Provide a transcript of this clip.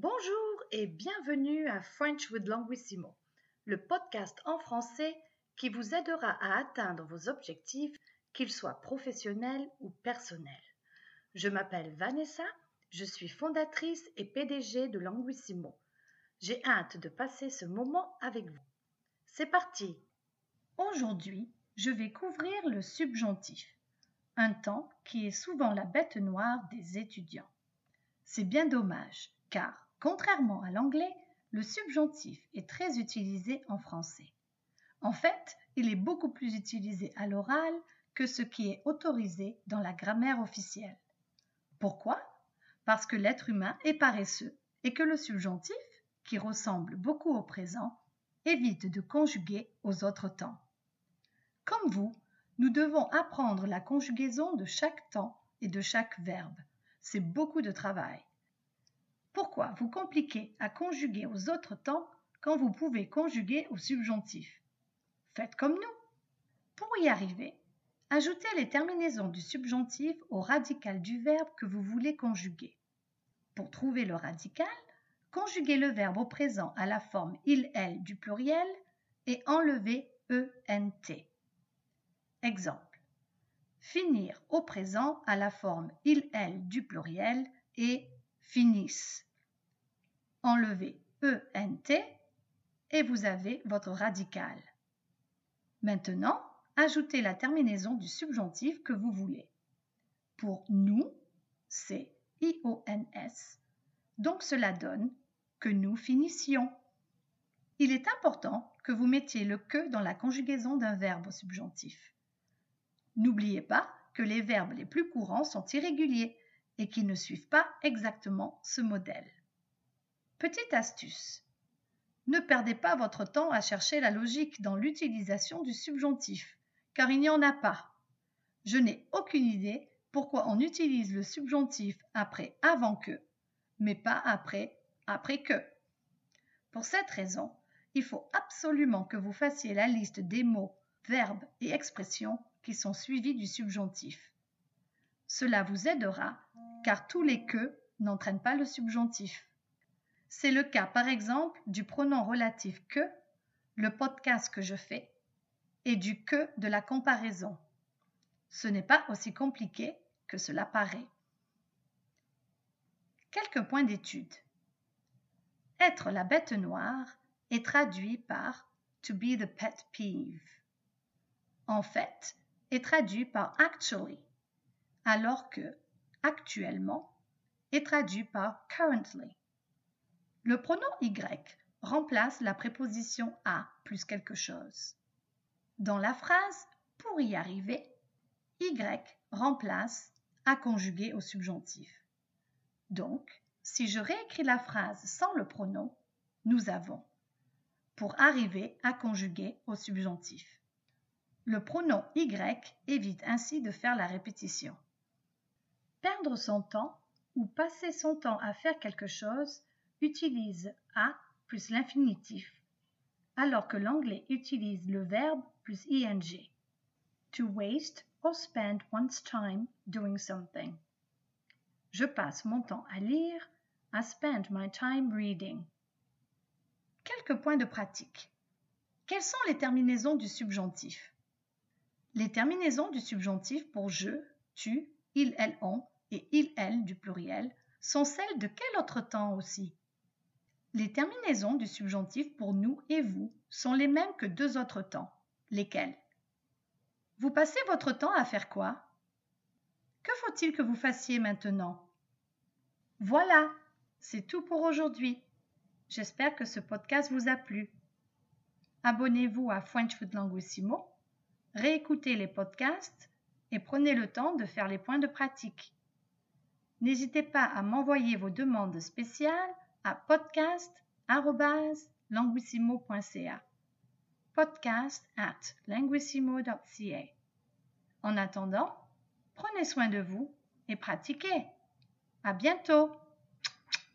Bonjour et bienvenue à French with Languissimo, le podcast en français qui vous aidera à atteindre vos objectifs, qu'ils soient professionnels ou personnels. Je m'appelle Vanessa, je suis fondatrice et PDG de Languissimo. J'ai hâte de passer ce moment avec vous. C'est parti Aujourd'hui, je vais couvrir le subjonctif, un temps qui est souvent la bête noire des étudiants. C'est bien dommage, car Contrairement à l'anglais, le subjonctif est très utilisé en français. En fait, il est beaucoup plus utilisé à l'oral que ce qui est autorisé dans la grammaire officielle. Pourquoi? Parce que l'être humain est paresseux et que le subjonctif, qui ressemble beaucoup au présent, évite de conjuguer aux autres temps. Comme vous, nous devons apprendre la conjugaison de chaque temps et de chaque verbe. C'est beaucoup de travail. Pourquoi vous compliquer à conjuguer aux autres temps quand vous pouvez conjuguer au subjonctif Faites comme nous. Pour y arriver, ajoutez les terminaisons du subjonctif au radical du verbe que vous voulez conjuguer. Pour trouver le radical, conjuguez le verbe au présent à la forme il, elle du pluriel et enlevez ENT. Exemple. Finir au présent à la forme il, elle du pluriel et finissent enlevez ENT et vous avez votre radical. Maintenant, ajoutez la terminaison du subjonctif que vous voulez. Pour nous, c'est IONS, donc cela donne que nous finissions. Il est important que vous mettiez le que dans la conjugaison d'un verbe subjonctif. N'oubliez pas que les verbes les plus courants sont irréguliers et qu'ils ne suivent pas exactement ce modèle. Petite astuce. Ne perdez pas votre temps à chercher la logique dans l'utilisation du subjonctif, car il n'y en a pas. Je n'ai aucune idée pourquoi on utilise le subjonctif après avant que, mais pas après après que. Pour cette raison, il faut absolument que vous fassiez la liste des mots, verbes et expressions qui sont suivis du subjonctif. Cela vous aidera car tous les que n'entraînent pas le subjonctif. C'est le cas, par exemple, du pronom relatif que, le podcast que je fais, et du que de la comparaison. Ce n'est pas aussi compliqué que cela paraît. Quelques points d'étude. Être la bête noire est traduit par to be the pet peeve. En fait, est traduit par actually, alors que actuellement est traduit par currently. Le pronom y remplace la préposition à plus quelque chose. Dans la phrase pour y arriver, y remplace à conjuguer au subjonctif. Donc, si je réécris la phrase sans le pronom, nous avons pour arriver à conjuguer au subjonctif. Le pronom y évite ainsi de faire la répétition. Perdre son temps ou passer son temps à faire quelque chose utilise a plus l'infinitif, alors que l'anglais utilise le verbe plus ing. To waste or spend one's time doing something. Je passe mon temps à lire. I spend my time reading. Quelques points de pratique. Quelles sont les terminaisons du subjonctif? Les terminaisons du subjonctif pour je, tu, il, elle, on et il, elle du pluriel sont celles de quel autre temps aussi? Les terminaisons du subjonctif pour nous et vous sont les mêmes que deux autres temps. Lesquels? Vous passez votre temps à faire quoi? Que faut-il que vous fassiez maintenant? Voilà, c'est tout pour aujourd'hui. J'espère que ce podcast vous a plu. Abonnez-vous à French Food Languissimo, réécoutez les podcasts et prenez le temps de faire les points de pratique. N'hésitez pas à m'envoyer vos demandes spéciales à podcast.languissimo.ca. Podcast at languissimo.ca. En attendant, prenez soin de vous et pratiquez. À bientôt!